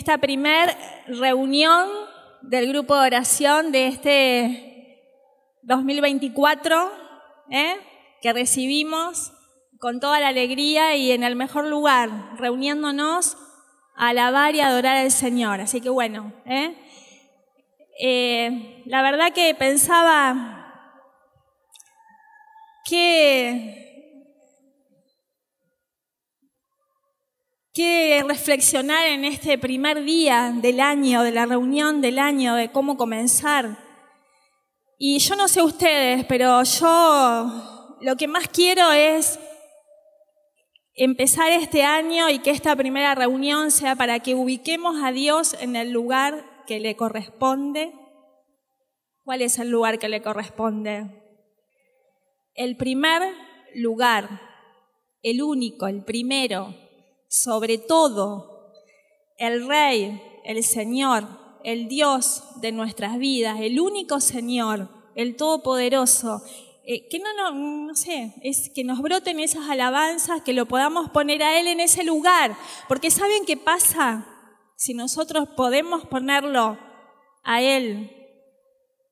Esta primer reunión del grupo de oración de este 2024, ¿eh? que recibimos con toda la alegría y en el mejor lugar, reuniéndonos a alabar y adorar al Señor. Así que bueno, ¿eh? Eh, la verdad que pensaba que que reflexionar en este primer día del año, de la reunión del año, de cómo comenzar. Y yo no sé ustedes, pero yo lo que más quiero es empezar este año y que esta primera reunión sea para que ubiquemos a Dios en el lugar que le corresponde. ¿Cuál es el lugar que le corresponde? El primer lugar, el único, el primero, sobre todo, el Rey, el Señor, el Dios de nuestras vidas, el único Señor, el Todopoderoso, eh, que no, no, no sé, es que nos broten esas alabanzas, que lo podamos poner a Él en ese lugar, porque ¿saben qué pasa? Si nosotros podemos ponerlo a Él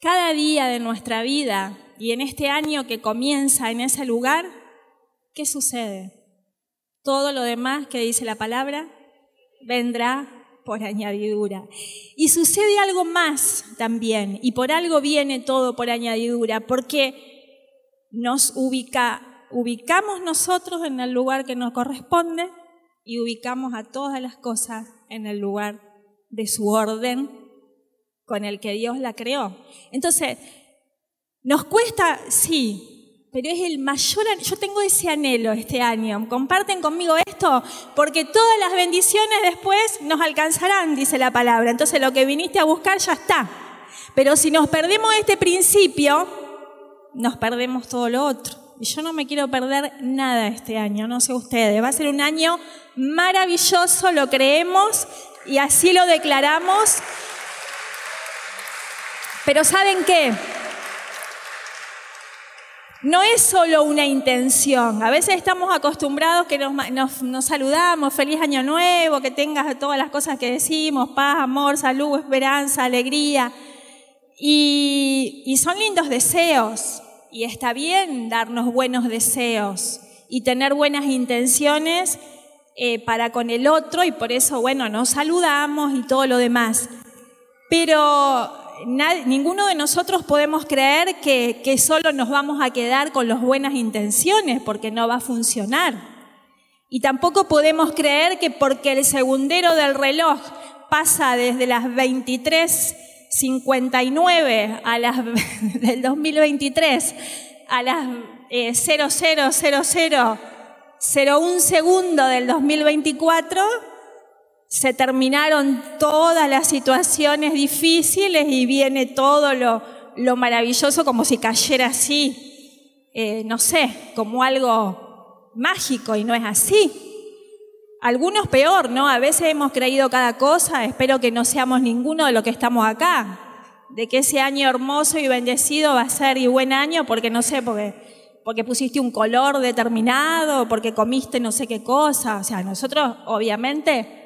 cada día de nuestra vida y en este año que comienza en ese lugar, ¿qué sucede? Todo lo demás que dice la palabra vendrá por añadidura. Y sucede algo más también, y por algo viene todo por añadidura, porque nos ubica, ubicamos nosotros en el lugar que nos corresponde y ubicamos a todas las cosas en el lugar de su orden con el que Dios la creó. Entonces, nos cuesta, sí, pero es el mayor, yo tengo ese anhelo este año. Comparten conmigo esto, porque todas las bendiciones después nos alcanzarán, dice la palabra. Entonces lo que viniste a buscar ya está. Pero si nos perdemos este principio, nos perdemos todo lo otro. Y yo no me quiero perder nada este año, no sé ustedes. Va a ser un año maravilloso, lo creemos y así lo declaramos. Pero ¿saben qué? No es solo una intención. A veces estamos acostumbrados que nos, saludamos, feliz año nuevo, que tengas todas las cosas que decimos, paz, amor, salud, esperanza, alegría. Y, son lindos deseos. Y está bien darnos buenos deseos y tener buenas intenciones eh, para con el otro y por eso, bueno, nos saludamos y todo lo demás. Pero ninguno de nosotros podemos creer que, solo nos vamos a quedar con las buenas intenciones, porque no va a funcionar. Y tampoco podemos creer que porque el segundero del reloj pasa desde las 23.59 a las del 2023 a las eh, 000001 segundo del 2024, se terminaron todas las situaciones difíciles y viene todo lo, maravilloso como si cayera así, eh, no sé, como algo mágico y no es así. Algunos peor, ¿no? A veces hemos creído cada cosa, espero que no seamos ninguno de los que estamos acá, de que ese año hermoso y bendecido va a ser y buen año, porque no sé, porque, porque pusiste un color determinado, porque comiste no sé qué cosa, o sea, nosotros obviamente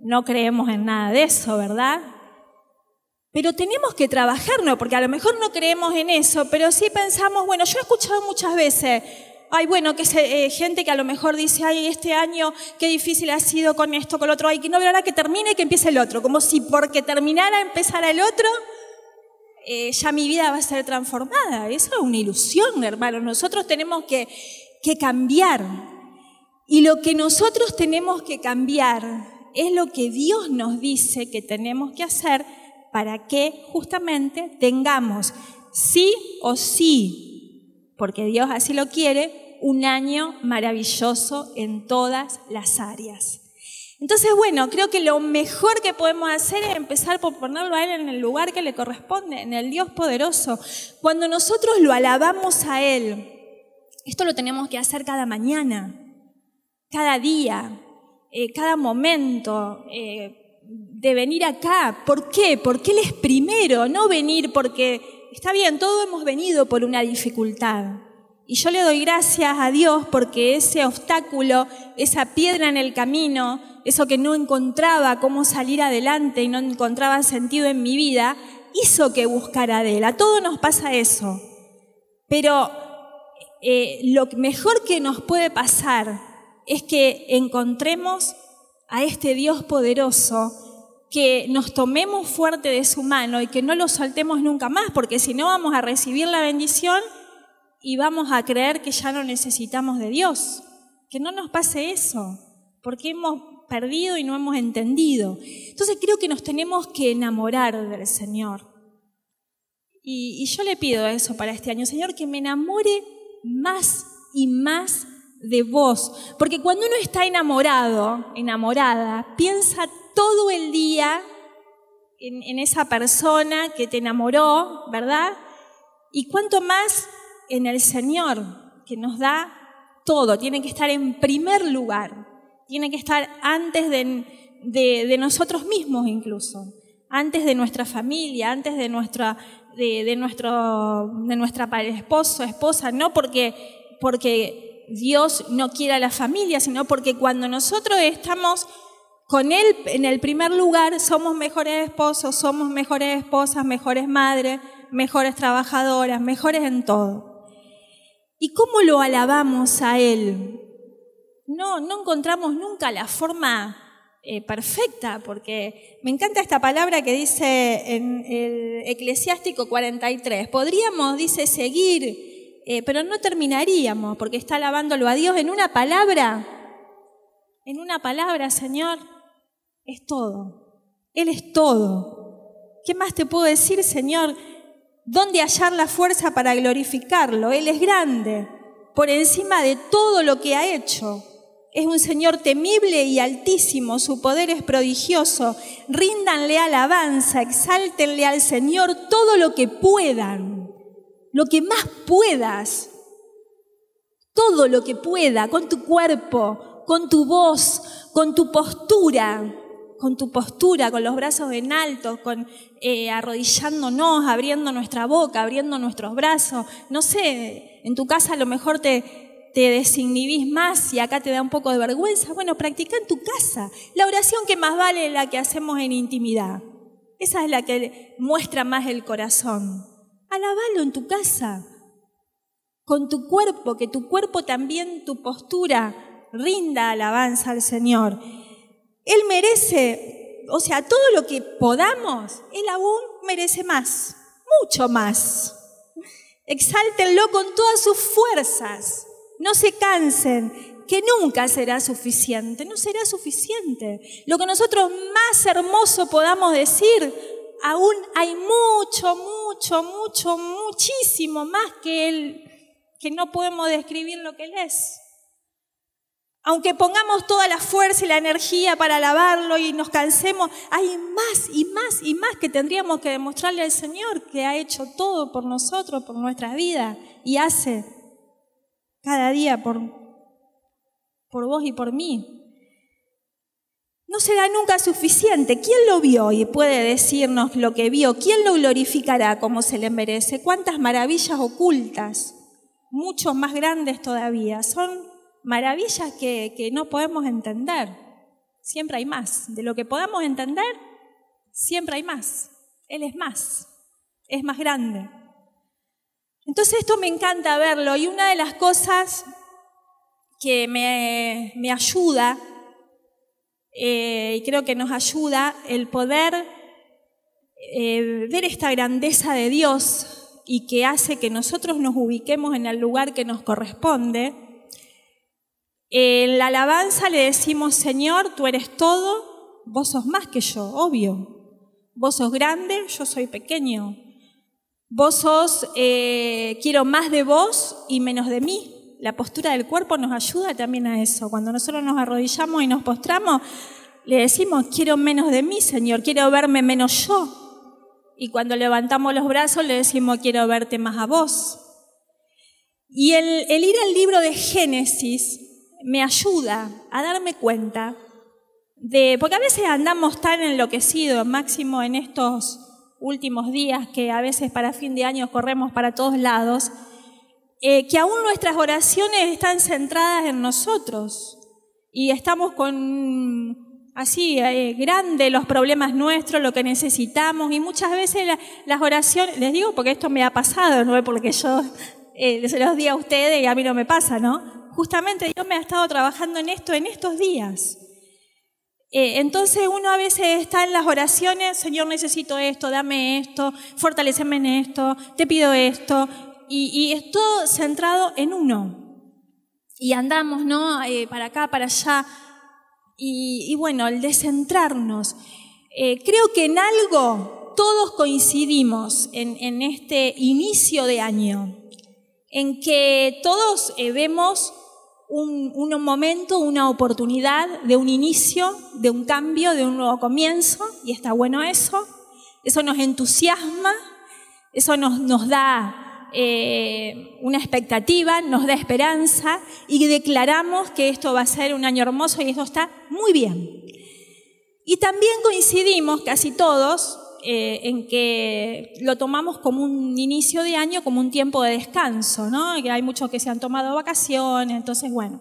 no creemos en nada de eso, ¿verdad? Pero tenemos que trabajarnos, porque a lo mejor no creemos en eso, pero sí pensamos, bueno, yo he escuchado muchas veces, ay, bueno, que se, eh, gente que a lo mejor dice, ay, este año qué difícil ha sido con esto, con lo otro, ay, que no verá que termine y que empiece el otro, como si porque terminara empezara el otro, eh, ya mi vida va a ser transformada. Eso es una ilusión, hermano. Nosotros tenemos que, que cambiar. Y lo que nosotros tenemos que cambiar es lo que Dios nos dice que tenemos que hacer para que justamente tengamos sí o sí, porque Dios así lo quiere, un año maravilloso en todas las áreas. Entonces, bueno, creo que lo mejor que podemos hacer es empezar por ponerlo a Él en el lugar que le corresponde, en el Dios poderoso. Cuando nosotros lo alabamos a Él, esto lo tenemos que hacer cada mañana, cada día, eh, cada momento eh, de venir acá. ¿Por qué? Porque Él es primero, no venir porque, está bien, todos hemos venido por una dificultad, Y yo le doy gracias a Dios porque ese obstáculo, esa piedra en el camino, eso que no encontraba cómo salir adelante y no encontraba sentido en mi vida, hizo que buscara de Él. A todos nos pasa eso. Pero eh, lo mejor que nos puede pasar es que encontremos a este Dios poderoso, que nos tomemos fuerte de su mano y que no lo soltemos nunca más, porque si no vamos a recibir la bendición y vamos a creer que ya no necesitamos de Dios. Que no nos pase eso, porque hemos perdido y no hemos entendido. Entonces creo que nos tenemos que enamorar del Señor. Y, y yo le pido eso para este año, Señor, que me enamore más y más de vos. Porque cuando uno está enamorado, enamorada, piensa todo el día en, esa persona que te enamoró, ¿verdad? Y cuanto más en el Señor, que nos da todo, tiene que estar en primer lugar, tiene que estar antes de, de, nosotros mismos incluso, antes de nuestra familia, antes de nuestra, de nuestro, de nuestra esposo, esposa, no porque, porque Dios no quiera la familia, sino porque cuando nosotros estamos con Él en el primer lugar, somos mejores esposos, somos mejores esposas, mejores madres, mejores trabajadoras, mejores en todo. ¿Y cómo lo alabamos a Él? No, no encontramos nunca la forma eh, perfecta, porque me encanta esta palabra que dice en el Eclesiástico 43. Podríamos, dice, seguir, eh, pero no terminaríamos, porque está alabándolo a Dios en una palabra. En una palabra, Señor, es todo. Él es todo. ¿Qué más te puedo decir, Señor? ¿Dónde hallar la fuerza para glorificarlo? Él es grande, por encima de todo lo que ha hecho. Es un Señor temible y altísimo, su poder es prodigioso. Ríndanle alabanza, exáltenle al Señor todo lo que puedan, lo que más puedas, todo lo que pueda, con tu cuerpo, con tu voz, con tu postura, con tu postura, con los brazos en alto, con eh, arrodillándonos, abriendo nuestra boca, abriendo nuestros brazos. No sé, en tu casa a lo mejor te, te desinhibís más y acá te da un poco de vergüenza. Bueno, practica en tu casa. La oración que más vale es la que hacemos en intimidad. Esa es la que muestra más el corazón. Alabalo en tu casa, con tu cuerpo, que tu cuerpo también, tu postura, rinda alabanza al Señor. Él merece, o sea, todo lo que podamos, Él aún merece más, mucho más. Exáltenlo con todas sus fuerzas. No se cansen, que nunca será suficiente, no será suficiente. Lo que nosotros más hermoso podamos decir, aún hay mucho, mucho, mucho, muchísimo más que Él, que no podemos describir lo que Él es. Aunque pongamos toda la fuerza y la energía para alabarlo y nos cansemos, hay más y más y más que tendríamos que demostrarle al Señor que ha hecho todo por nosotros, por nuestra vida y hace cada día por, por vos y por mí. No será nunca suficiente. ¿Quién lo vio y puede decirnos lo que vio? ¿Quién lo glorificará como se le merece? ¿Cuántas maravillas ocultas? Muchos más grandes todavía. Son maravillas que, no podemos entender. Siempre hay más. De lo que podamos entender, siempre hay más. Él es más, es más grande. Entonces esto me encanta verlo y una de las cosas que me, me ayuda, eh, y creo que nos ayuda, el poder eh, ver esta grandeza de Dios y que hace que nosotros nos ubiquemos en el lugar que nos corresponde, en la alabanza le decimos, Señor, tú eres todo, vos sos más que yo, obvio. Vos sos grande, yo soy pequeño. Vos sos, eh, quiero más de vos y menos de mí. La postura del cuerpo nos ayuda también a eso. Cuando nosotros nos arrodillamos y nos postramos, le decimos, quiero menos de mí, Señor, quiero verme menos yo. Y cuando levantamos los brazos, le decimos, quiero verte más a vos. Y el, ir al libro de Génesis me ayuda a darme cuenta de, porque a veces andamos tan enloquecidos, máximo en estos últimos días que a veces para fin de año corremos para todos lados, eh, que aún nuestras oraciones están centradas en nosotros y estamos con así eh, grande los problemas nuestros, lo que necesitamos y muchas veces las oraciones, les digo porque esto me ha pasado, no es porque yo eh, se los diga a ustedes y a mí no me pasa, ¿no? Justamente Dios me ha estado trabajando en esto en estos días. Eh, entonces uno a veces está en las oraciones, Señor necesito esto, dame esto, fortaleceme en esto, te pido esto, y, y es todo centrado en uno. Y andamos, ¿no? Eh, para acá, para allá. Y, bueno, el descentrarnos. Eh, creo que en algo todos coincidimos en, en, este inicio de año, en que todos eh, vemos un, un, momento, una oportunidad de un inicio, de un cambio, de un nuevo comienzo, y está bueno eso. Eso nos entusiasma, eso nos, nos da eh, una expectativa, nos da esperanza y declaramos que esto va a ser un año hermoso y esto está muy bien. Y también coincidimos casi todos eh, en que lo tomamos como un inicio de año, como un tiempo de descanso, ¿no? Que hay muchos que se han tomado vacaciones, entonces bueno.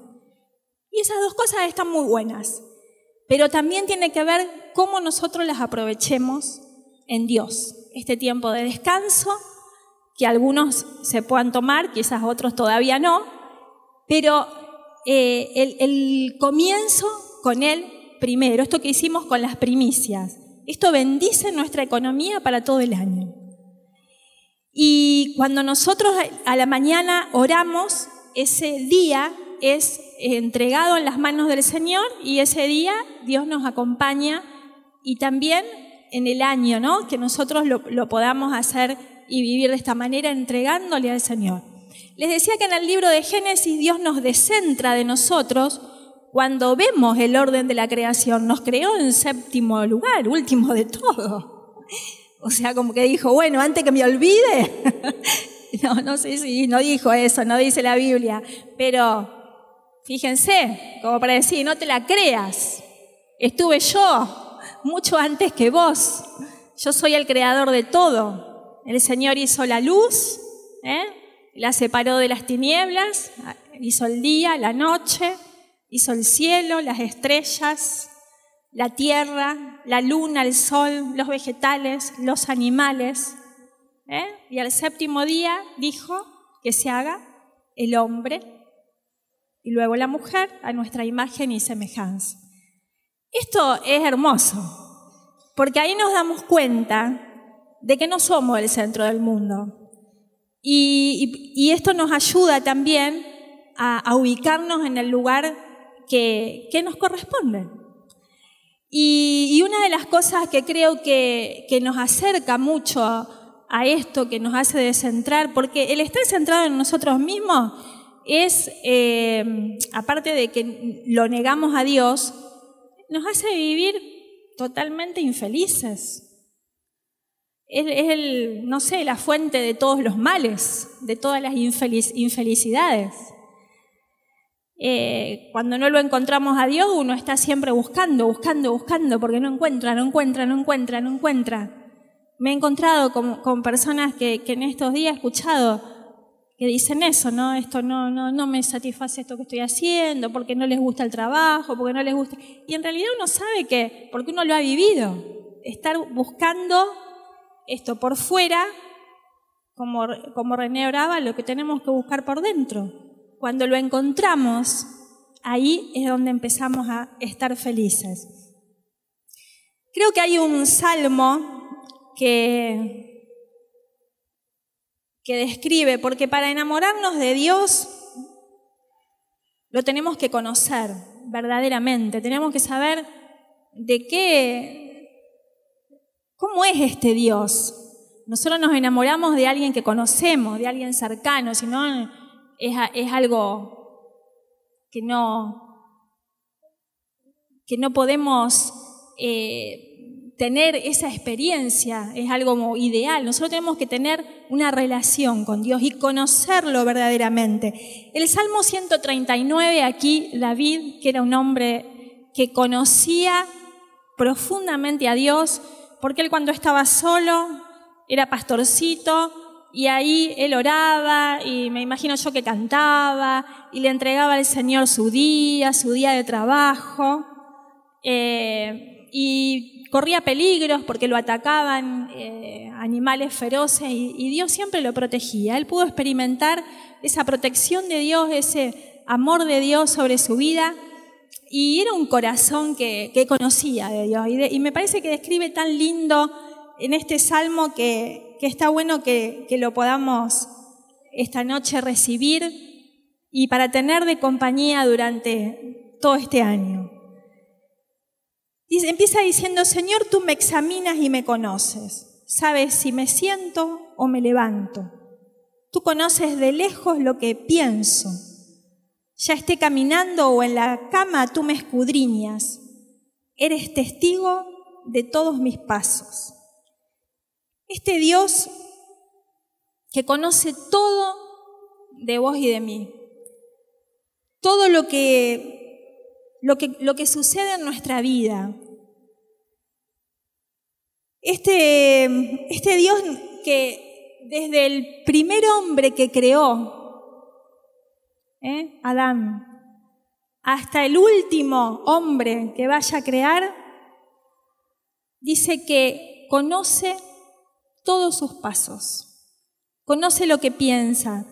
Y esas dos cosas están muy buenas, pero también tiene que ver cómo nosotros las aprovechemos en Dios. Este tiempo de descanso que algunos se puedan tomar, quizás otros todavía no, pero eh, el, comienzo con Él primero, esto que hicimos con las primicias, esto bendice nuestra economía para todo el año. Y cuando nosotros a la mañana oramos, ese día es entregado en las manos del Señor y ese día Dios nos acompaña y también en el año, ¿no? Que nosotros lo podamos hacer y vivir de esta manera entregándole al Señor. Les decía que en el libro de Génesis Dios nos descentra de nosotros cuando vemos el orden de la creación. Nos creó en séptimo lugar, último de todo. O sea, como que dijo, bueno, antes que me olvide. no, no sé si no dijo eso, no dice la Biblia. Pero fíjense, como para decir, no te la creas. Estuve yo mucho antes que vos. Yo soy el creador de todo. El Señor hizo la luz, ¿eh? la separó de las tinieblas, hizo el día, la noche, hizo el cielo, las estrellas, la tierra, la luna, el sol, los vegetales, los animales. ¿eh? Y al séptimo día dijo que se haga el hombre y luego la mujer a nuestra imagen y semejanza. Esto es hermoso, porque ahí nos damos cuenta de que no somos el centro del mundo. Y, esto nos ayuda también a, ubicarnos en el lugar que, nos corresponde. Y, una de las cosas que creo que, nos acerca mucho a, esto, que nos hace descentrar, porque el estar centrado en nosotros mismos es, eh, aparte de que lo negamos a Dios, nos hace vivir totalmente infelices es, el, no sé, la fuente de todos los males, de todas las infelicidades. Eh, cuando no lo encontramos a Dios, uno está siempre buscando, buscando, buscando, porque no encuentra, no encuentra, no encuentra, no encuentra. Me he encontrado con, personas que, en estos días he escuchado que dicen eso, ¿no? Esto no, no, no me satisface esto que estoy haciendo, porque no les gusta el trabajo, porque no les gusta. Y en realidad uno sabe que, porque uno lo ha vivido, estar buscando esto por fuera, como, como René oraba, lo que tenemos que buscar por dentro. Cuando lo encontramos, ahí es donde empezamos a estar felices. Creo que hay un salmo que, que describe, porque para enamorarnos de Dios lo tenemos que conocer verdaderamente, tenemos que saber de qué, ¿Cómo es este Dios? Nosotros nos enamoramos de alguien que conocemos, de alguien cercano, si no es, algo que no, que no podemos eh, tener esa experiencia, es algo ideal. Nosotros tenemos que tener una relación con Dios y conocerlo verdaderamente. El Salmo 139, aquí David, que era un hombre que conocía profundamente a Dios, porque él cuando estaba solo era pastorcito y ahí él oraba y me imagino yo que cantaba y le entregaba al Señor su día, su día de trabajo eh, y corría peligros porque lo atacaban eh, animales feroces y, y Dios siempre lo protegía. Él pudo experimentar esa protección de Dios, ese amor de Dios sobre su vida y era un corazón que, que conocía de Dios. Y, me parece que describe tan lindo en este salmo que, que está bueno que, que lo podamos esta noche recibir y para tener de compañía durante todo este año. Empieza diciendo, Señor, tú me examinas y me conoces. Sabes si me siento o me levanto. Tú conoces de lejos lo que pienso. Ya esté caminando o en la cama, tú me escudriñas. Eres testigo de todos mis pasos. Este Dios que conoce todo de vos y de mí. Todo lo que, lo que, lo que sucede en nuestra vida. Este, este Dios que desde el primer hombre que creó, ¿eh? Adán, hasta el último hombre que vaya a crear, dice que conoce todos sus pasos, conoce lo que piensa.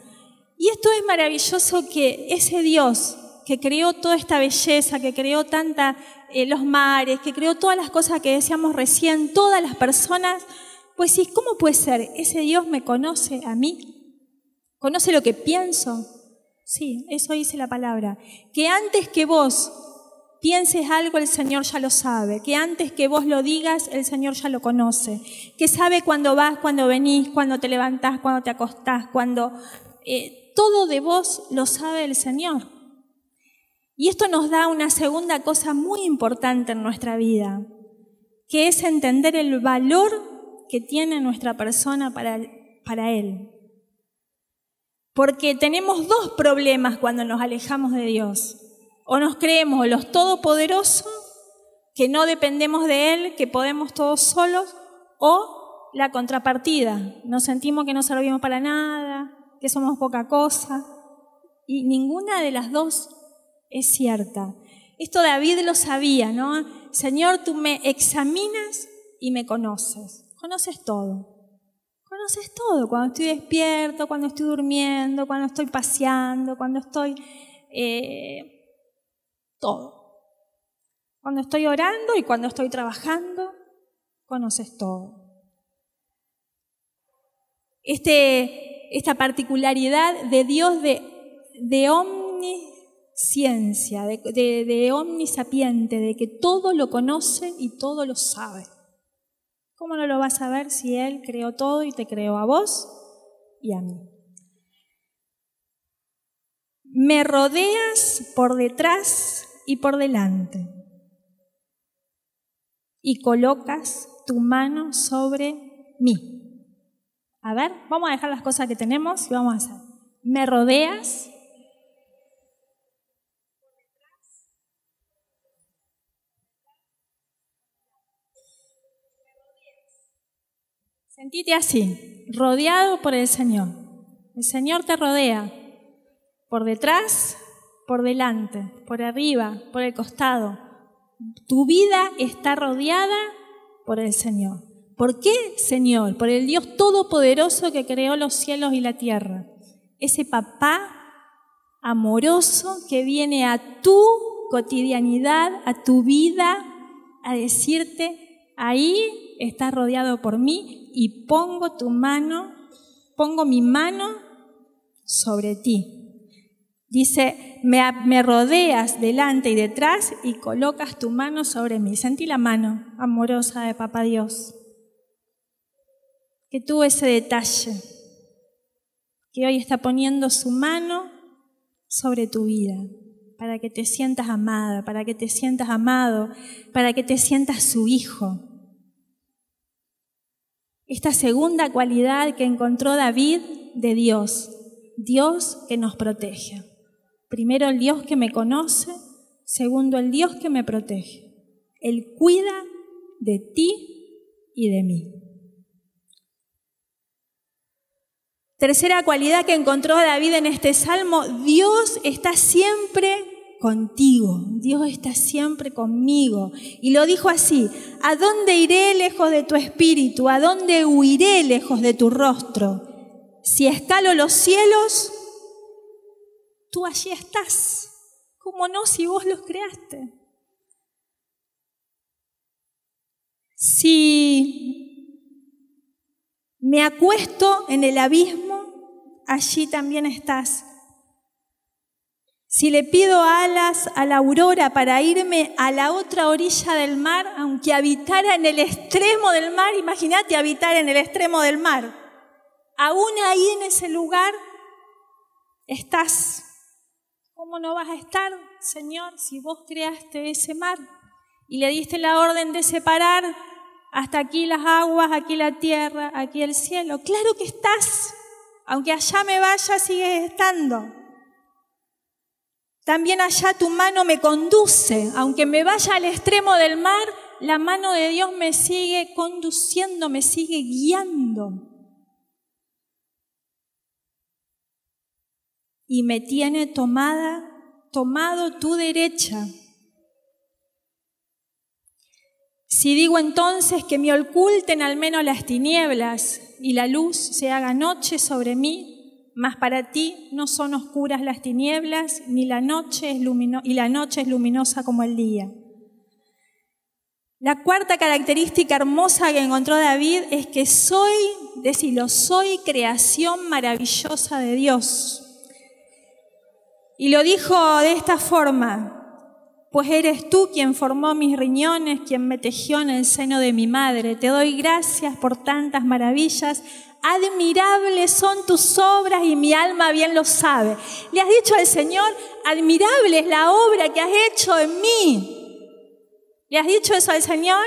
Y esto es maravilloso que ese Dios que creó toda esta belleza, que creó tanta eh, los mares, que creó todas las cosas que decíamos recién, todas las personas, pues sí, ¿cómo puede ser? Ese Dios me conoce a mí, conoce lo que pienso. Sí, eso dice la palabra. Que antes que vos pienses algo, el Señor ya lo sabe. Que antes que vos lo digas, el Señor ya lo conoce. Que sabe cuándo vas, cuándo venís, cuándo te levantás, cuándo te acostás, cuando... eh, todo de vos lo sabe el Señor. Y esto nos da una segunda cosa muy importante en nuestra vida, que es entender el valor que tiene nuestra persona para, para Él. Porque tenemos dos problemas cuando nos alejamos de Dios. O nos creemos los todopoderosos, que no dependemos de Él, que podemos todos solos, o la contrapartida. Nos sentimos que no servimos para nada, que somos poca cosa. Y ninguna de las dos es cierta. Esto David lo sabía, ¿no? Señor, tú me examinas y me conoces. Conoces todo. Conoces todo. Cuando estoy despierto, cuando estoy durmiendo, cuando estoy paseando, cuando estoy... eh, todo. Cuando estoy orando y cuando estoy trabajando, conoces todo. Este, esta particularidad de Dios de, de omnisciencia, de, de, de omnisapiente, de que todo lo conoce y todo lo sabe. ¿Cómo no lo vas a ver si Él creó todo y te creó a vos y a mí? Me rodeas por detrás y por delante y colocas tu mano sobre mí. A ver, vamos a dejar las cosas que tenemos y vamos a hacer. Me rodeas. Sentite así, rodeado por el Señor. El Señor te rodea por detrás, por delante, por arriba, por el costado. Tu vida está rodeada por el Señor. ¿Por qué, Señor? Por el Dios Todopoderoso que creó los cielos y la tierra. Ese papá amoroso que viene a tu cotidianidad, a tu vida, a decirte, ahí estás rodeado por mí y pongo tu mano, pongo mi mano sobre ti. Dice, me, me, rodeas delante y detrás y colocas tu mano sobre mí. Sentí la mano amorosa de Papá Dios. Que tuvo ese detalle. Que hoy está poniendo su mano sobre tu vida. Para que te sientas amada, para que te sientas amado, para que te sientas su hijo. Esta segunda cualidad que encontró David de Dios. Dios que nos protege. Primero el Dios que me conoce, segundo el Dios que me protege. Él cuida de ti y de mí. Tercera cualidad que encontró David en este salmo, Dios está siempre contigo, Dios está siempre conmigo. Y lo dijo así, ¿a dónde iré lejos de tu espíritu? ¿A dónde huiré lejos de tu rostro? Si escalo los cielos, tú allí estás. ¿Cómo no si vos los creaste? Si me acuesto en el abismo, allí también estás. Si le pido alas a la aurora para irme a la otra orilla del mar, aunque habitara en el extremo del mar, imagínate habitar en el extremo del mar aún ahí en ese lugar estás. ¿Cómo no vas a estar, Señor, si vos creaste ese mar y le diste la orden de separar hasta aquí las aguas, aquí la tierra, aquí el cielo? Claro que estás. Aunque allá me vaya, sigues estando. También allá tu mano me conduce. Aunque me vaya al extremo del mar, la mano de Dios me sigue conduciendo, me sigue guiando. y me tiene tomada, tomado tu derecha. Si digo entonces que me oculten al menos las tinieblas y la luz se haga noche sobre mí, mas para ti no son oscuras las tinieblas, ni la noche es y la noche es luminosa como el día. La cuarta característica hermosa que encontró David es que soy, decirlo, soy creación maravillosa de Dios. Y lo dijo de esta forma, pues eres tú quien formó mis riñones, quien me tejió en el seno de mi madre. Te doy gracias por tantas maravillas. Admirables son tus obras y mi alma bien lo sabe. Le has dicho al Señor, admirable es la obra que has hecho en mí. ¿Le has dicho eso al Señor?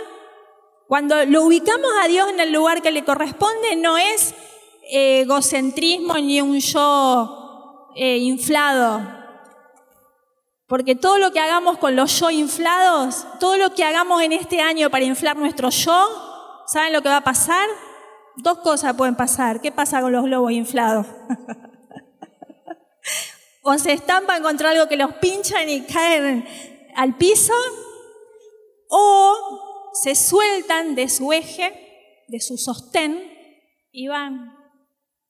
Cuando lo ubicamos a Dios en el lugar que le corresponde, no es egocentrismo ni un yo eh, inflado, porque todo lo que hagamos con los yo inflados, todo lo que hagamos en este año para inflar nuestro yo, ¿saben lo que va a pasar? Dos cosas pueden pasar. ¿Qué pasa con los globos inflados? o se estampan contra algo que los pinchan y caen al piso, o se sueltan de su eje, de su sostén, y van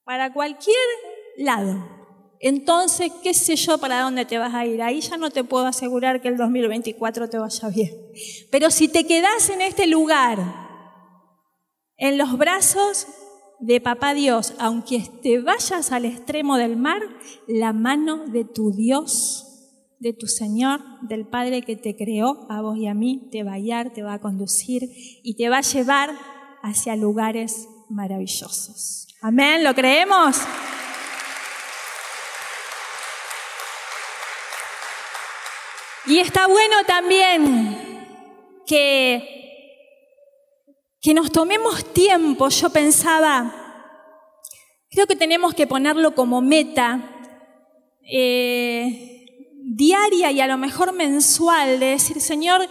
para cualquier lado entonces, ¿qué sé yo para dónde te vas a ir? Ahí ya no te puedo asegurar que el 2024 te vaya bien. Pero si te quedas en este lugar, en los brazos de Papá Dios, aunque te vayas al extremo del mar, la mano de tu Dios, de tu Señor, del Padre que te creó, a vos y a mí, te va a guiar, te va a conducir y te va a llevar hacia lugares maravillosos. Amén, ¿lo creemos? Y está bueno también que, que nos tomemos tiempo, yo pensaba, creo que tenemos que ponerlo como meta eh, diaria y a lo mejor mensual, de decir, Señor,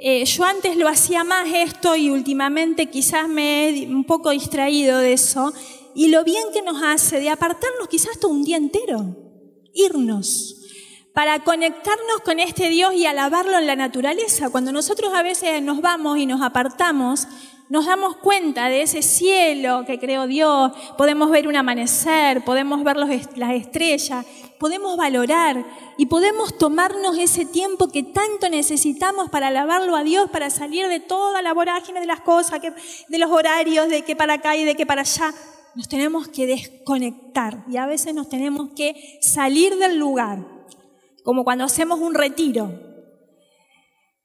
eh, yo antes lo hacía más esto y últimamente quizás me he un poco distraído de eso, y lo bien que nos hace de apartarnos quizás todo un día entero, irnos, para conectarnos con este Dios y alabarlo en la naturaleza. Cuando nosotros a veces nos vamos y nos apartamos, nos damos cuenta de ese cielo que creó Dios, podemos ver un amanecer, podemos ver las estrellas, podemos valorar y podemos tomarnos ese tiempo que tanto necesitamos para alabarlo a Dios, para salir de toda la vorágine de las cosas, de los horarios, de que para acá y de que para allá. Nos tenemos que desconectar y a veces nos tenemos que salir del lugar como cuando hacemos un retiro.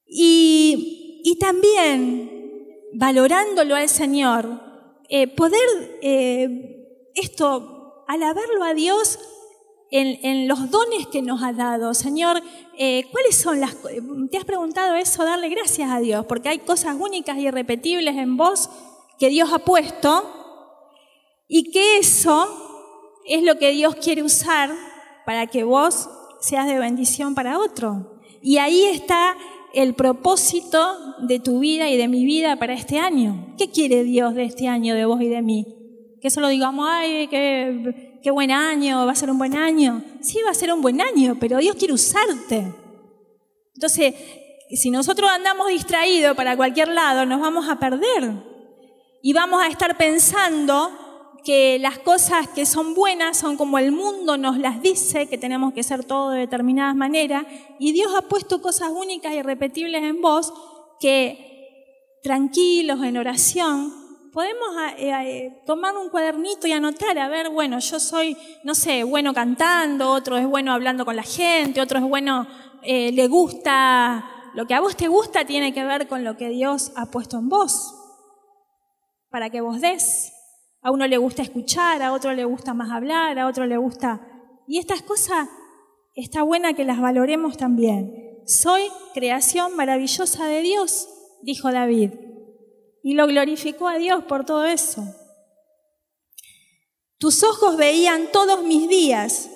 Y, también, valorándolo al Señor, eh, poder eh, esto, alabarlo a Dios en, los dones que nos ha dado. Señor, eh, ¿cuáles son las... ¿Te has preguntado eso? Darle gracias a Dios, porque hay cosas únicas y irrepetibles en vos que Dios ha puesto y que eso es lo que Dios quiere usar para que vos seas de bendición para otro. Y ahí está el propósito de tu vida y de mi vida para este año. ¿Qué quiere Dios de este año, de vos y de mí? Que solo digamos, ay, qué, qué buen año, va a ser un buen año. Sí, va a ser un buen año, pero Dios quiere usarte. Entonces, si nosotros andamos distraídos para cualquier lado, nos vamos a perder. Y vamos a estar pensando que las cosas que son buenas son como el mundo nos las dice, que tenemos que ser todo de determinadas maneras, y Dios ha puesto cosas únicas y repetibles en vos que tranquilos, en oración, podemos eh, eh, tomar un cuadernito y anotar, a ver, bueno, yo soy, no sé, bueno cantando, otro es bueno hablando con la gente, otro es bueno, eh, le gusta, lo que a vos te gusta tiene que ver con lo que Dios ha puesto en vos, para que vos des. A uno le gusta escuchar, a otro le gusta más hablar, a otro le gusta... Y estas cosas está buena que las valoremos también. Soy creación maravillosa de Dios, dijo David. Y lo glorificó a Dios por todo eso. Tus ojos veían todos mis días,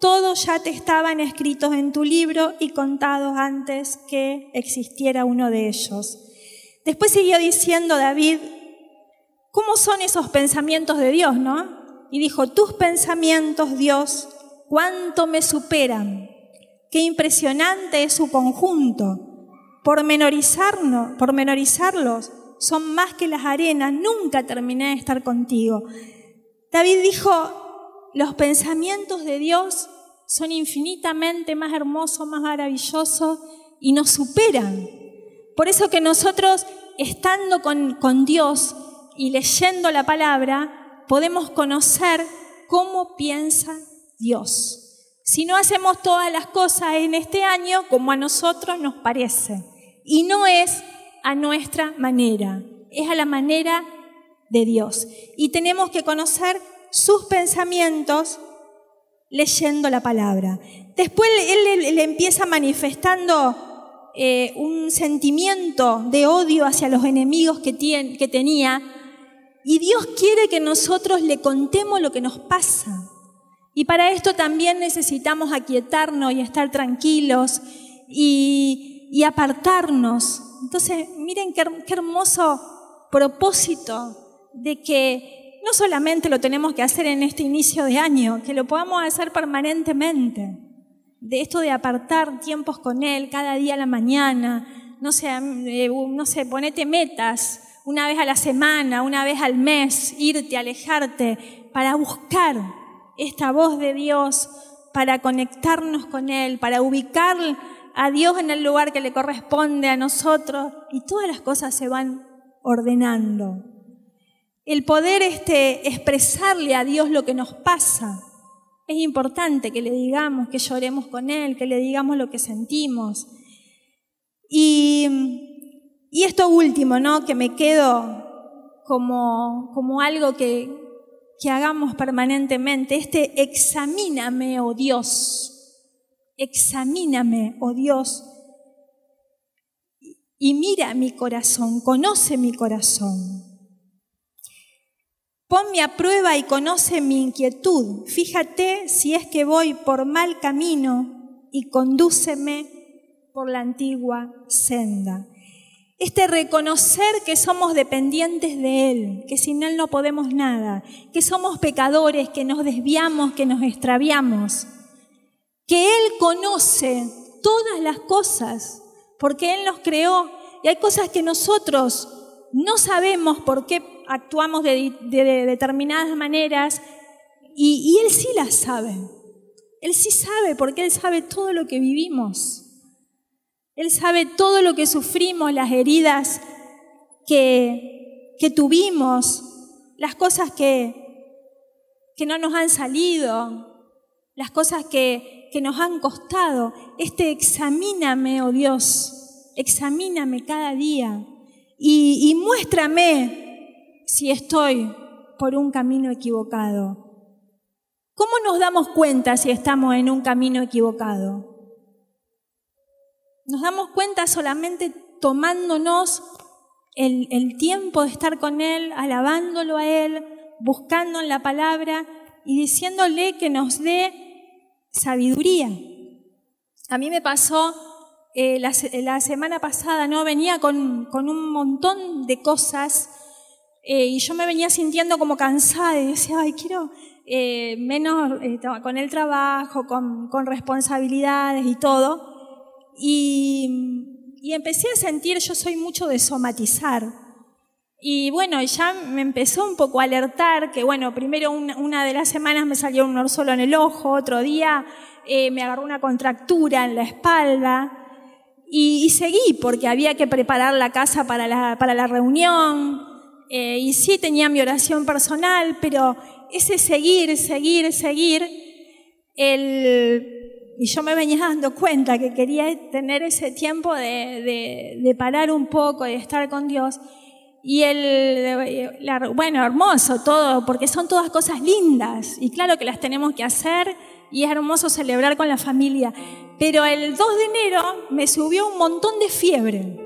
todos ya te estaban escritos en tu libro y contados antes que existiera uno de ellos. Después siguió diciendo David, ¿Cómo son esos pensamientos de Dios, no? Y dijo, tus pensamientos, Dios, cuánto me superan. Qué impresionante es su conjunto. Por menorizarnos, por menorizarlos, son más que las arenas. Nunca terminé de estar contigo. David dijo, los pensamientos de Dios son infinitamente más hermosos, más maravillosos y nos superan. Por eso que nosotros, estando con, con Dios, y leyendo la palabra podemos conocer cómo piensa Dios. Si no hacemos todas las cosas en este año como a nosotros nos parece. Y no es a nuestra manera, es a la manera de Dios. Y tenemos que conocer sus pensamientos leyendo la palabra. Después él le, empieza manifestando eh, un sentimiento de odio hacia los enemigos que, que tenía y Dios quiere que nosotros le contemos lo que nos pasa. Y para esto también necesitamos aquietarnos y estar tranquilos y, apartarnos. Entonces, miren qué, hermoso propósito de que no solamente lo tenemos que hacer en este inicio de año, que lo podamos hacer permanentemente. De esto de apartar tiempos con Él cada día a la mañana, no sé, eh, no sé, ponete metas, una vez a la semana, una vez al mes, irte, alejarte, para buscar esta voz de Dios, para conectarnos con Él, para ubicar a Dios en el lugar que le corresponde a nosotros y todas las cosas se van ordenando. El poder este, expresarle a Dios lo que nos pasa. Es importante que le digamos, que lloremos con Él, que le digamos lo que sentimos. Y y esto último, ¿no? Que me quedo como, como algo que, que hagamos permanentemente, este examíname, oh Dios, examíname, oh Dios, y mira mi corazón, conoce mi corazón. Ponme a prueba y conoce mi inquietud. Fíjate si es que voy por mal camino y condúceme por la antigua senda este reconocer que somos dependientes de Él, que sin Él no podemos nada, que somos pecadores, que nos desviamos, que nos extraviamos, que Él conoce todas las cosas, porque Él nos creó y hay cosas que nosotros no sabemos por qué actuamos de, determinadas maneras y, y Él sí las sabe. Él sí sabe porque Él sabe todo lo que vivimos. Él sabe todo lo que sufrimos, las heridas que, que tuvimos, las cosas que, que no nos han salido, las cosas que, que nos han costado. Este examíname, oh Dios, examíname cada día y, y muéstrame si estoy por un camino equivocado. ¿Cómo nos damos cuenta si estamos en un camino equivocado? Nos damos cuenta solamente tomándonos el, tiempo de estar con Él, alabándolo a Él, buscando en la palabra y diciéndole que nos dé sabiduría. A mí me pasó eh, la, semana pasada, ¿no? Venía con, un montón de cosas eh, y yo me venía sintiendo como cansada y decía, ay, quiero eh, menos con el trabajo, con, con responsabilidades y todo. Y, empecé a sentir, yo soy mucho de somatizar. Y bueno, ya me empezó un poco a alertar que, bueno, primero una, de las semanas me salió un orzolo en el ojo, otro día eh, me agarró una contractura en la espalda. Y, seguí porque había que preparar la casa para la, para la reunión. Eh, y sí tenía mi oración personal, pero ese seguir, seguir, seguir, el, y yo me venía dando cuenta que quería tener ese tiempo de, de, de parar un poco, de estar con Dios. Y el, bueno, hermoso todo, porque son todas cosas lindas y claro que las tenemos que hacer y es hermoso celebrar con la familia. Pero el 2 de enero me subió un montón de fiebre.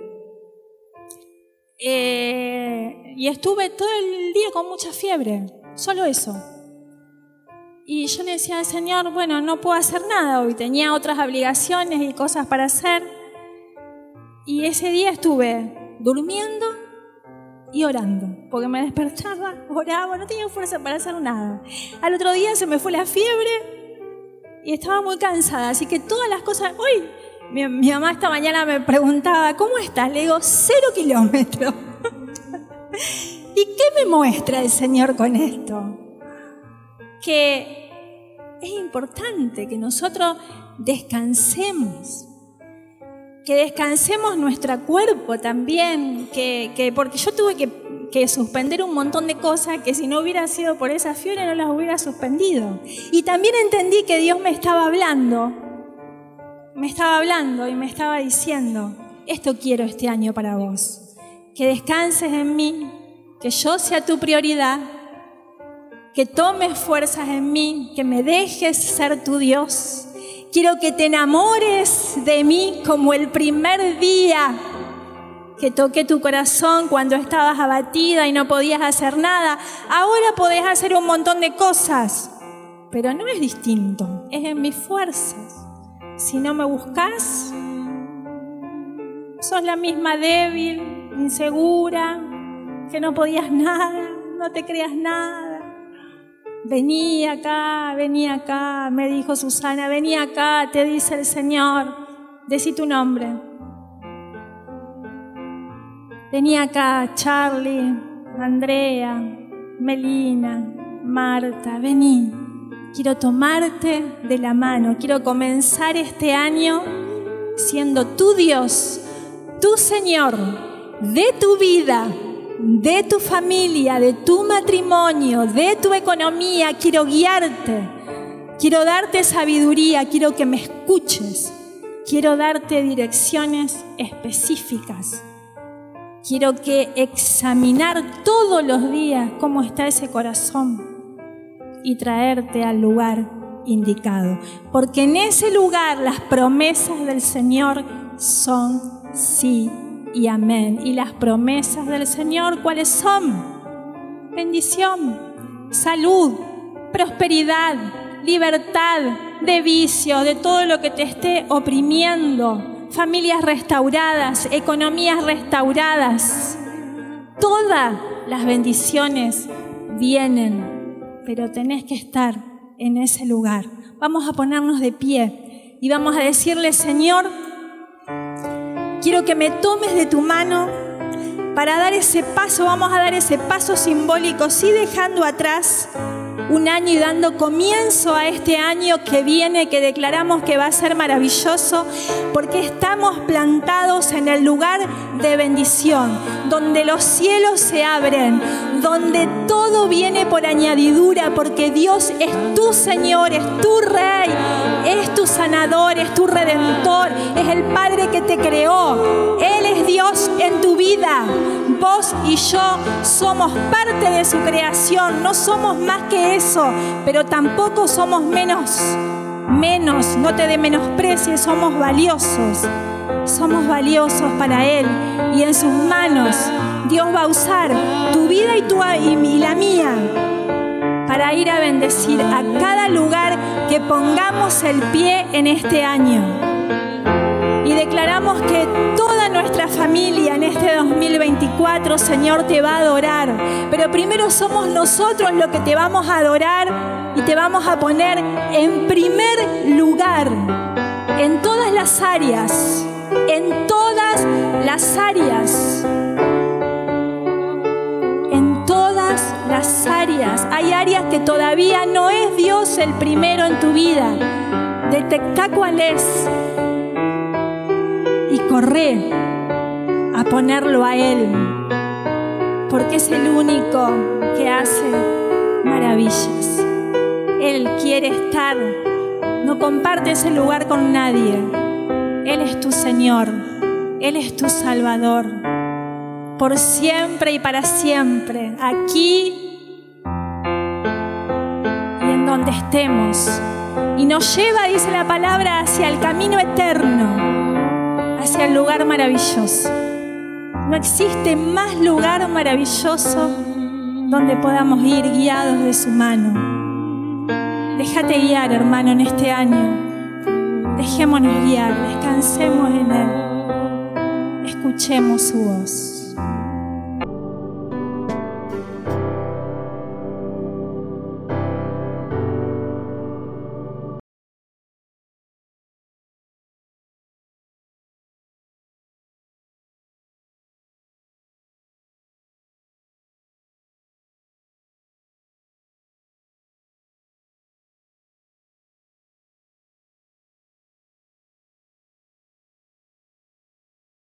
Eh, y estuve todo el día con mucha fiebre, solo eso. Y yo le decía Señor, bueno, no puedo hacer nada hoy, tenía otras obligaciones y cosas para hacer. Y ese día estuve durmiendo y orando, porque me despertaba, oraba, no tenía fuerza para hacer nada. Al otro día se me fue la fiebre y estaba muy cansada, así que todas las cosas, hoy mi, mamá esta mañana me preguntaba, ¿cómo estás? Le digo, cero kilómetros. ¿Y qué me muestra el Señor con esto? Que es importante que nosotros descansemos que descansemos nuestro cuerpo también, que, porque yo tuve que, que, suspender un montón de cosas que si no hubiera sido por esa fiebre no las hubiera suspendido. Y también entendí que Dios me estaba hablando, me estaba hablando y me estaba diciendo, esto quiero este año para vos, que descanses en mí, que yo sea tu prioridad, que tomes fuerzas en mí, que me dejes ser tu Dios Quiero que te enamores de mí como el primer día que toqué tu corazón cuando estabas abatida y no podías hacer nada. Ahora podés hacer un montón de cosas, pero no es distinto, es en mis fuerzas. Si no me buscas, sos la misma débil, insegura, que no podías nada, no te creas nada. Vení acá, vení acá, me dijo Susana, vení acá, te dice el Señor, decí tu nombre. Vení acá, Charlie, Andrea, Melina, Marta, vení. Quiero tomarte de la mano, quiero comenzar este año siendo tu Dios, tu Señor, de tu vida, de tu familia, de tu matrimonio, de tu economía. Quiero guiarte. Quiero darte sabiduría. Quiero que me escuches. Quiero darte direcciones específicas. Quiero que examinar todos los días cómo está ese corazón y traerte al lugar indicado. Porque en ese lugar las promesas del Señor son sí y amén. ¿Y las promesas del Señor cuáles son? Bendición, salud, prosperidad, libertad de vicio, de todo lo que te esté oprimiendo, familias restauradas, economías restauradas. Todas las bendiciones vienen, pero tenés que estar en ese lugar. Vamos a ponernos de pie y vamos a decirle, Señor, Quiero que me tomes de tu mano. Para dar ese paso, vamos a dar ese paso simbólico, sí dejando atrás un año y dando comienzo a este año que viene, que declaramos que va a ser maravilloso, porque estamos plantados en el lugar de bendición, donde los cielos se abren, donde todo viene por añadidura, porque Dios es tu Señor, es tu Rey, sanador, es tu redentor, es el Padre que te creó. Él es Dios en tu vida. Vos y yo somos parte de su creación, no somos más que eso, pero tampoco somos menos, menos, no te de menosprecies, somos valiosos. Somos valiosos para Él y en sus manos Dios va a usar tu vida y, tu, y la mía para ir a bendecir a cada lugar que pongamos el pie en este año. Y declaramos que toda nuestra familia en este 2024, Señor, te va a adorar. Pero primero somos nosotros los que te vamos a adorar y te vamos a poner en primer lugar en todas las áreas, en todas las áreas. Las áreas. Hay áreas que todavía no es Dios el primero en tu vida. Detecta cuál es y corre a ponerlo a Él, porque es el único que hace maravillas. Él quiere estar, no comparte ese lugar con nadie. Él es tu Señor, Él es tu Salvador, por siempre y para siempre, aquí y en donde estemos. Y nos lleva, dice la palabra, hacia el camino eterno hacia el lugar maravilloso. No existe más lugar maravilloso donde podamos ir guiados de su mano. Déjate guiar, hermano, en este año. Dejémonos guiar, descansemos en Él. Escuchemos su voz.